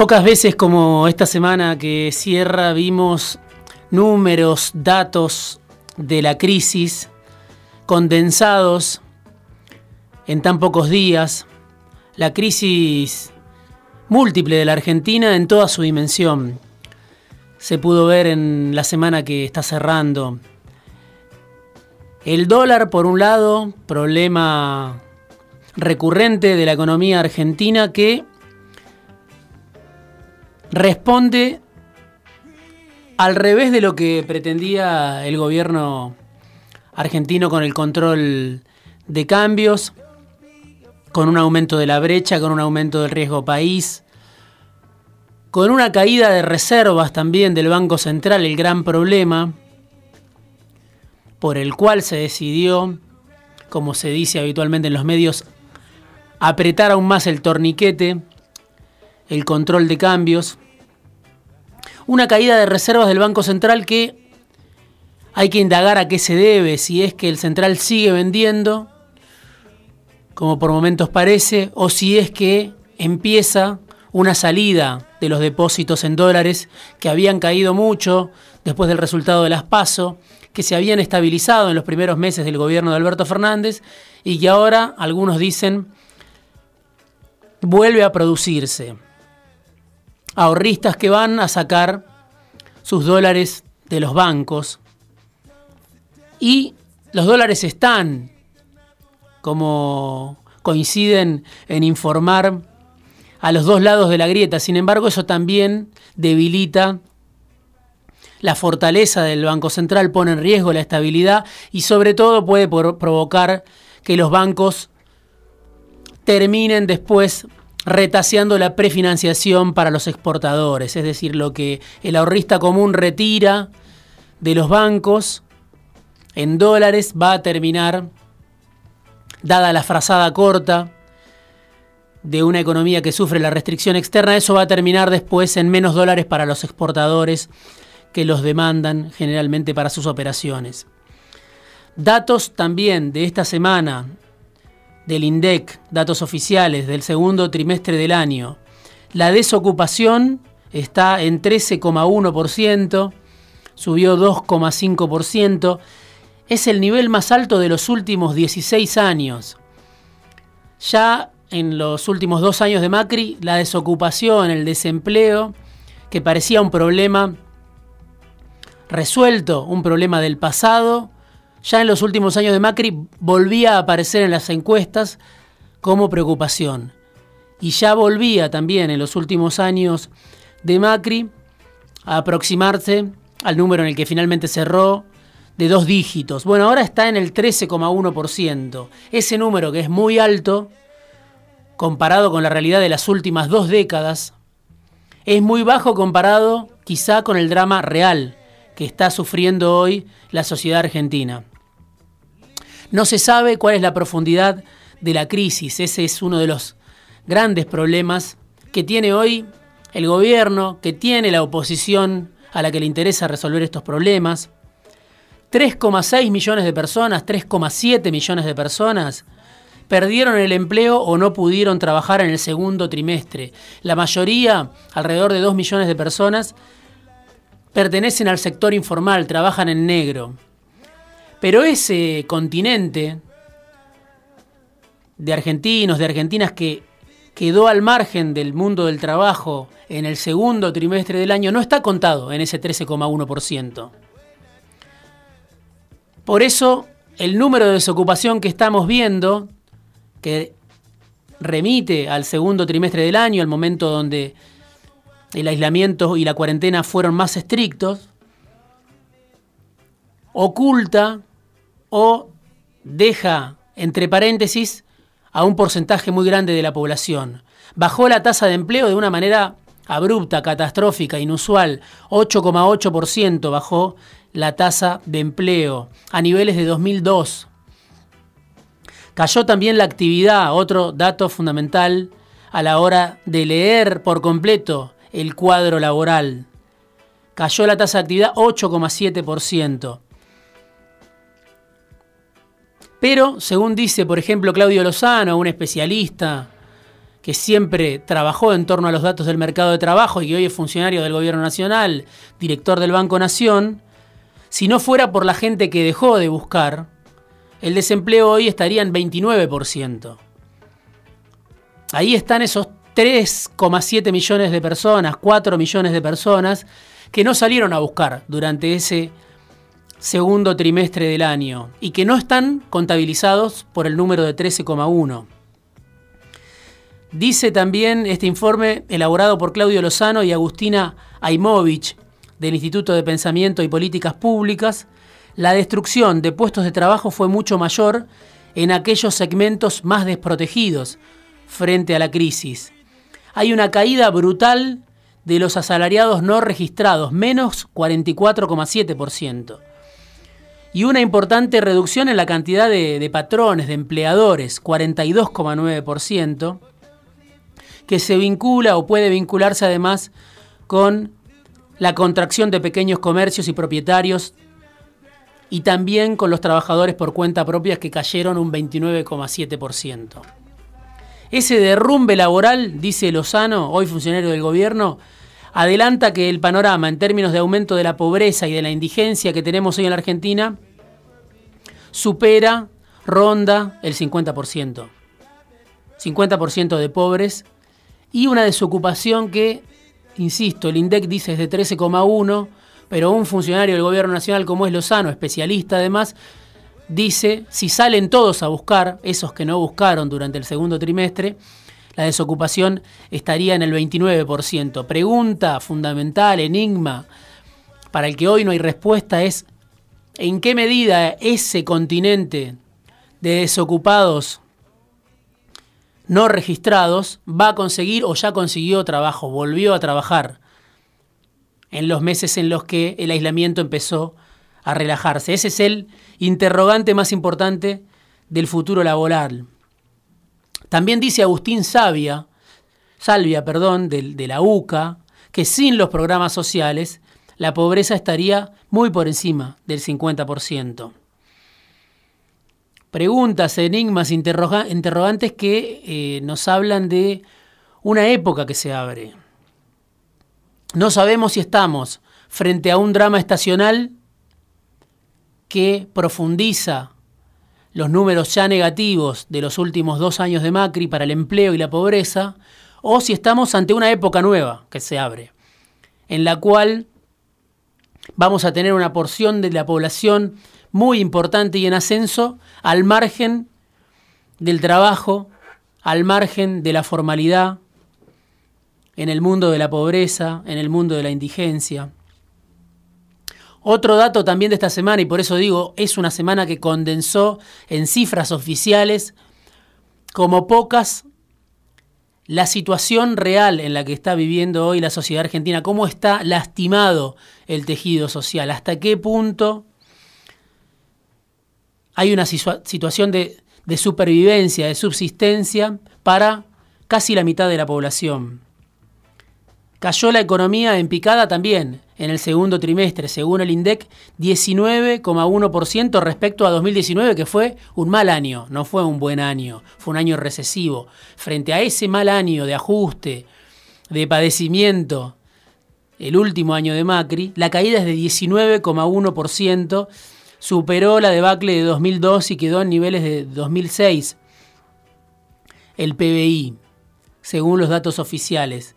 Pocas veces como esta semana que cierra vimos números, datos de la crisis condensados en tan pocos días, la crisis múltiple de la Argentina en toda su dimensión. Se pudo ver en la semana que está cerrando. El dólar, por un lado, problema recurrente de la economía argentina que responde al revés de lo que pretendía el gobierno argentino con el control de cambios, con un aumento de la brecha, con un aumento del riesgo país, con una caída de reservas también del Banco Central, el gran problema por el cual se decidió, como se dice habitualmente en los medios, apretar aún más el torniquete el control de cambios, una caída de reservas del Banco Central que hay que indagar a qué se debe, si es que el central sigue vendiendo, como por momentos parece, o si es que empieza una salida de los depósitos en dólares que habían caído mucho después del resultado de las PASO, que se habían estabilizado en los primeros meses del gobierno de Alberto Fernández y que ahora algunos dicen vuelve a producirse ahorristas que van a sacar sus dólares de los bancos. Y los dólares están, como coinciden en informar a los dos lados de la grieta. Sin embargo, eso también debilita la fortaleza del Banco Central, pone en riesgo la estabilidad y sobre todo puede provocar que los bancos terminen después retaseando la prefinanciación para los exportadores, es decir, lo que el ahorrista común retira de los bancos en dólares va a terminar, dada la frazada corta de una economía que sufre la restricción externa, eso va a terminar después en menos dólares para los exportadores que los demandan generalmente para sus operaciones. Datos también de esta semana del INDEC, datos oficiales del segundo trimestre del año. La desocupación está en 13,1%, subió 2,5%, es el nivel más alto de los últimos 16 años. Ya en los últimos dos años de Macri, la desocupación, el desempleo, que parecía un problema resuelto, un problema del pasado, ya en los últimos años de Macri volvía a aparecer en las encuestas como preocupación. Y ya volvía también en los últimos años de Macri a aproximarse al número en el que finalmente cerró de dos dígitos. Bueno, ahora está en el 13,1%. Ese número que es muy alto, comparado con la realidad de las últimas dos décadas, es muy bajo comparado quizá con el drama real que está sufriendo hoy la sociedad argentina. No se sabe cuál es la profundidad de la crisis. Ese es uno de los grandes problemas que tiene hoy el gobierno, que tiene la oposición a la que le interesa resolver estos problemas. 3,6 millones de personas, 3,7 millones de personas perdieron el empleo o no pudieron trabajar en el segundo trimestre. La mayoría, alrededor de 2 millones de personas, pertenecen al sector informal, trabajan en negro. Pero ese continente de argentinos, de argentinas que quedó al margen del mundo del trabajo en el segundo trimestre del año no está contado en ese 13,1%. Por eso, el número de desocupación que estamos viendo, que remite al segundo trimestre del año, al momento donde el aislamiento y la cuarentena fueron más estrictos, oculta o deja entre paréntesis a un porcentaje muy grande de la población. Bajó la tasa de empleo de una manera abrupta, catastrófica, inusual. 8,8% bajó la tasa de empleo a niveles de 2002. Cayó también la actividad, otro dato fundamental a la hora de leer por completo el cuadro laboral. Cayó la tasa de actividad 8,7%. Pero, según dice, por ejemplo, Claudio Lozano, un especialista que siempre trabajó en torno a los datos del mercado de trabajo y que hoy es funcionario del Gobierno Nacional, director del Banco Nación, si no fuera por la gente que dejó de buscar, el desempleo hoy estaría en 29%. Ahí están esos 3,7 millones de personas, 4 millones de personas que no salieron a buscar durante ese segundo trimestre del año y que no están contabilizados por el número de 13,1. Dice también este informe elaborado por Claudio Lozano y Agustina Aimovich del Instituto de Pensamiento y Políticas Públicas, la destrucción de puestos de trabajo fue mucho mayor en aquellos segmentos más desprotegidos frente a la crisis. Hay una caída brutal de los asalariados no registrados, menos 44,7% y una importante reducción en la cantidad de, patrones, de empleadores, 42,9%, que se vincula o puede vincularse además con la contracción de pequeños comercios y propietarios y también con los trabajadores por cuenta propia que cayeron un 29,7%. Ese derrumbe laboral, dice Lozano, hoy funcionario del gobierno, adelanta que el panorama en términos de aumento de la pobreza y de la indigencia que tenemos hoy en la Argentina supera, ronda el 50%. 50% de pobres y una desocupación que, insisto, el INDEC dice es de 13,1, pero un funcionario del gobierno nacional como es Lozano, especialista además, dice, si salen todos a buscar, esos que no buscaron durante el segundo trimestre, la desocupación estaría en el 29%. Pregunta fundamental, enigma, para el que hoy no hay respuesta es, ¿en qué medida ese continente de desocupados no registrados va a conseguir o ya consiguió trabajo, volvió a trabajar en los meses en los que el aislamiento empezó a relajarse? Ese es el interrogante más importante del futuro laboral. También dice Agustín Sabia, Salvia, perdón, de, de la UCA, que sin los programas sociales la pobreza estaría muy por encima del 50%. Preguntas, enigmas, interrogantes que eh, nos hablan de una época que se abre. No sabemos si estamos frente a un drama estacional que profundiza los números ya negativos de los últimos dos años de Macri para el empleo y la pobreza, o si estamos ante una época nueva que se abre, en la cual vamos a tener una porción de la población muy importante y en ascenso al margen del trabajo, al margen de la formalidad, en el mundo de la pobreza, en el mundo de la indigencia. Otro dato también de esta semana, y por eso digo, es una semana que condensó en cifras oficiales como pocas la situación real en la que está viviendo hoy la sociedad argentina, cómo está lastimado el tejido social, hasta qué punto hay una situación de, supervivencia, de subsistencia para casi la mitad de la población. Cayó la economía en picada también en el segundo trimestre, según el INDEC, 19,1% respecto a 2019, que fue un mal año, no fue un buen año, fue un año recesivo. Frente a ese mal año de ajuste, de padecimiento, el último año de Macri, la caída es de 19,1%, superó la debacle de 2002 y quedó en niveles de 2006. El PBI, según los datos oficiales.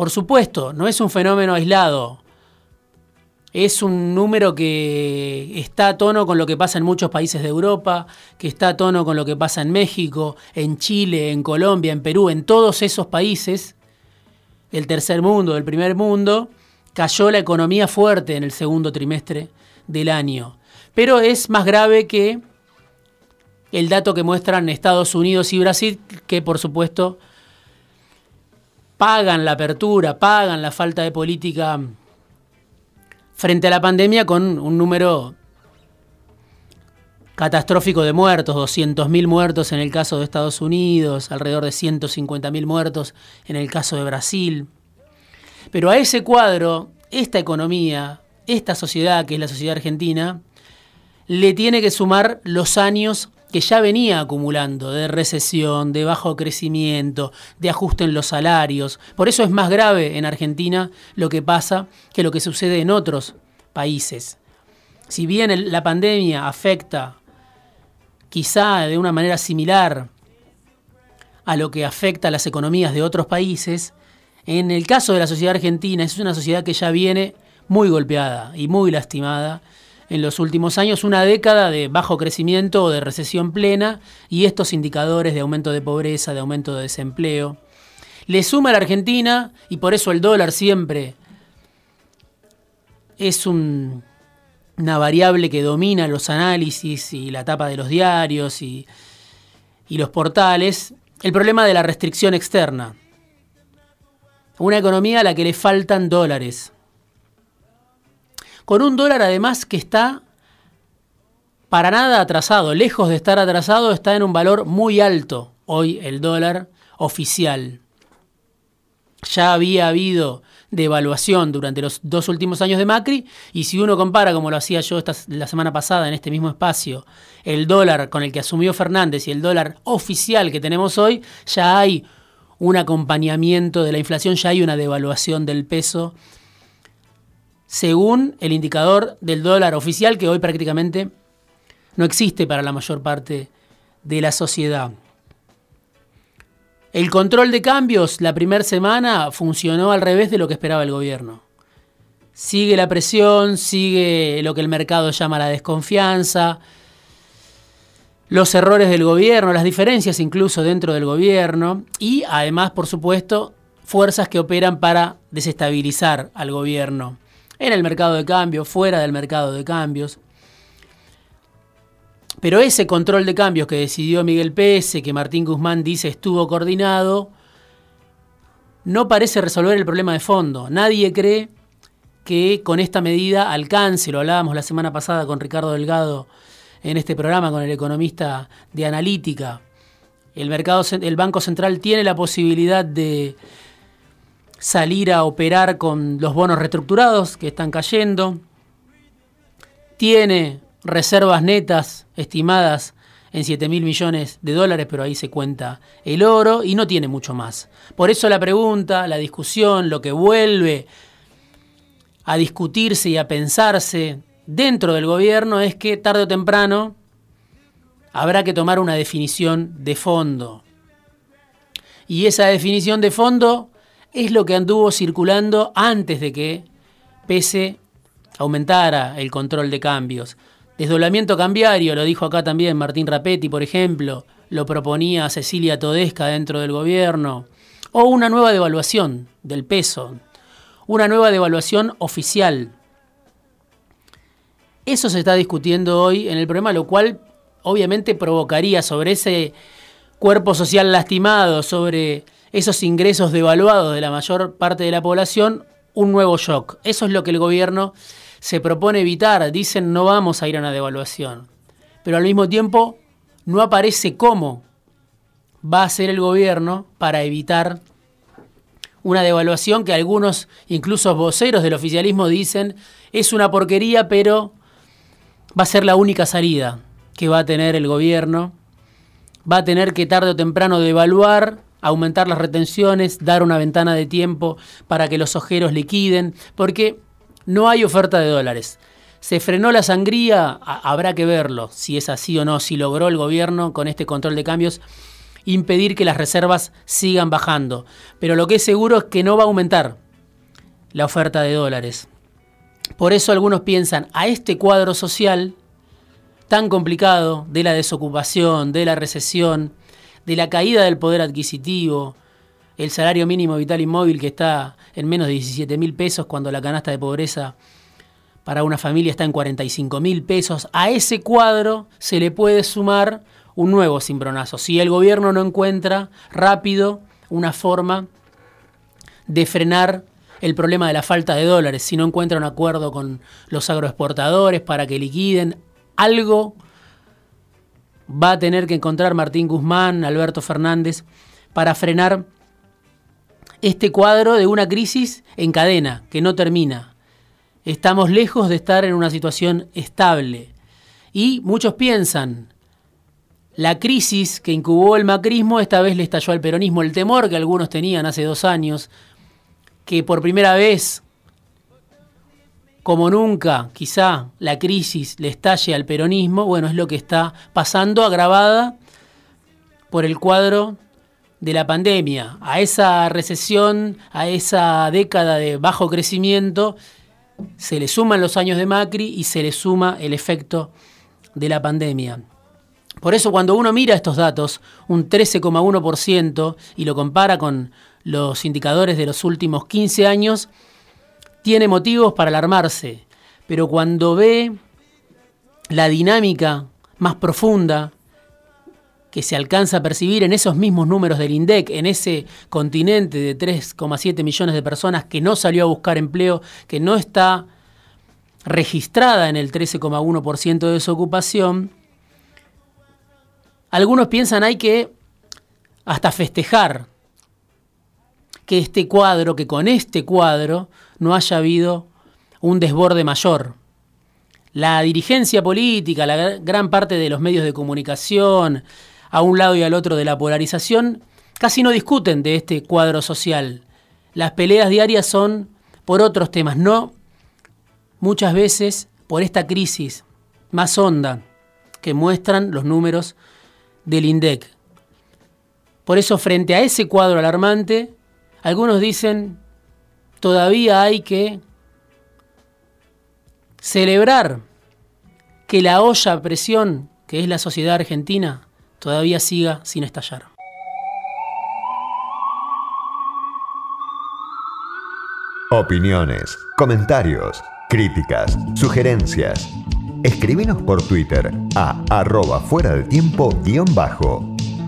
Por supuesto, no es un fenómeno aislado. Es un número que está a tono con lo que pasa en muchos países de Europa, que está a tono con lo que pasa en México, en Chile, en Colombia, en Perú, en todos esos países del tercer mundo, del primer mundo, cayó la economía fuerte en el segundo trimestre del año. Pero es más grave que el dato que muestran Estados Unidos y Brasil, que por supuesto pagan la apertura, pagan la falta de política frente a la pandemia con un número catastrófico de muertos, 200.000 muertos en el caso de Estados Unidos, alrededor de 150.000 muertos en el caso de Brasil. Pero a ese cuadro, esta economía, esta sociedad, que es la sociedad argentina, le tiene que sumar los años que ya venía acumulando de recesión, de bajo crecimiento, de ajuste en los salarios. Por eso es más grave en Argentina lo que pasa que lo que sucede en otros países. Si bien la pandemia afecta quizá de una manera similar a lo que afecta a las economías de otros países, en el caso de la sociedad argentina es una sociedad que ya viene muy golpeada y muy lastimada en los últimos años, una década de bajo crecimiento o de recesión plena y estos indicadores de aumento de pobreza, de aumento de desempleo. Le suma a la Argentina y por eso el dólar siempre es un una variable que domina los análisis y la tapa de los diarios y, los portales, el problema de la restricción externa. Una economía a la que le faltan dólares. Con un dólar además que está para nada atrasado, lejos de estar atrasado, está en un valor muy alto hoy el dólar oficial. Ya había habido de evaluación durante los dos últimos años de Macri y si uno compara, como lo hacía yo esta, la semana pasada en este mismo espacio, el dólar con el que asumió Fernández y el dólar oficial que tenemos hoy, ya hay un acompañamiento de la inflación, ya hay una devaluación del peso según el indicador del dólar oficial que hoy prácticamente no existe para la mayor parte de la sociedad. El control de cambios la primera semana funcionó al revés de lo que esperaba el gobierno. Sigue la presión, sigue lo que el mercado llama la desconfianza, los errores del gobierno, las diferencias incluso dentro del gobierno y además, por supuesto, fuerzas que operan para desestabilizar al gobierno en el mercado de cambios, fuera del mercado de cambios. Pero ese control de cambios que decidió Miguel Pese, que Martín Guzmán dice estuvo coordinado, no parece resolver el problema de fondo. Nadie cree que con esta medida alcance, lo hablábamos la semana pasada con Ricardo Delgado en este programa, con el economista de analítica. El, mercado, el Banco Central tiene la posibilidad de salir a operar con los bonos reestructurados que están cayendo. Tiene reservas netas estimadas en 7 mil millones de dólares, pero ahí se cuenta el oro y no tiene mucho más. Por eso la pregunta, la discusión, lo que vuelve a discutirse y a pensarse dentro del gobierno es que tarde o temprano habrá que tomar una definición de fondo. Y esa definición de fondo es lo que anduvo circulando antes de que pese aumentara el control de cambios. Desdoblamiento cambiario, lo dijo acá también Martín Rapetti, por ejemplo, lo proponía Cecilia Todesca dentro del gobierno, o una nueva devaluación del peso, una nueva devaluación oficial. Eso se está discutiendo hoy en el programa, lo cual obviamente provocaría sobre ese cuerpo social lastimado, sobre esos ingresos devaluados de la mayor parte de la población, un nuevo shock. Eso es lo que el gobierno se propone evitar, dicen no vamos a ir a una devaluación, pero al mismo tiempo no aparece cómo va a hacer el gobierno para evitar una devaluación que algunos, incluso voceros del oficialismo, dicen es una porquería, pero va a ser la única salida que va a tener el gobierno. Va a tener que tarde o temprano devaluar, aumentar las retenciones, dar una ventana de tiempo para que los ojeros liquiden, porque no hay oferta de dólares. ¿Se frenó la sangría? habrá que verlo, si es así o no, si logró el gobierno con este control de cambios impedir que las reservas sigan bajando. Pero lo que es seguro es que no va a aumentar la oferta de dólares. Por eso algunos piensan, a este cuadro social tan complicado de la desocupación, de la recesión, de la caída del poder adquisitivo, el salario mínimo vital inmóvil que está en menos de 17 mil pesos cuando la canasta de pobreza para una familia está en 45 mil pesos, a ese cuadro se le puede sumar un nuevo cimbronazo. Si el gobierno no encuentra rápido una forma de frenar el problema de la falta de dólares, si no encuentra un acuerdo con los agroexportadores para que liquiden algo, va a tener que encontrar Martín Guzmán, Alberto Fernández, para frenar este cuadro de una crisis en cadena que no termina. Estamos lejos de estar en una situación estable. Y muchos piensan, la crisis que incubó el macrismo esta vez le estalló al peronismo. El temor que algunos tenían hace dos años, que por primera vez, como nunca, quizá la crisis le estalle al peronismo, bueno, es lo que está pasando, agravada por el cuadro de la pandemia, a esa recesión, a esa década de bajo crecimiento, se le suman los años de Macri y se le suma el efecto de la pandemia. Por eso cuando uno mira estos datos, un 13,1% y lo compara con los indicadores de los últimos 15 años, tiene motivos para alarmarse. Pero cuando ve la dinámica más profunda que se alcanza a percibir en esos mismos números del INDEC, en ese continente de 3,7 millones de personas que no salió a buscar empleo, que no está registrada en el 13,1% de desocupación, algunos piensan hay que hasta festejar que este cuadro, que con este cuadro no haya habido un desborde mayor. La dirigencia política, la gran parte de los medios de comunicación, a un lado y al otro de la polarización, casi no discuten de este cuadro social. Las peleas diarias son por otros temas, no muchas veces por esta crisis más honda que muestran los números del INDEC. Por eso, frente a ese cuadro alarmante, algunos dicen, todavía hay que celebrar que la olla a presión, que es la sociedad argentina, todavía siga sin estallar. Opiniones, comentarios, críticas, sugerencias. Escribinos por Twitter a arroba fuera de tiempo guion bajo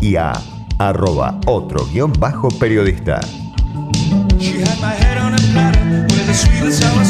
y a arroba otro guion bajo periodista. sweetest element.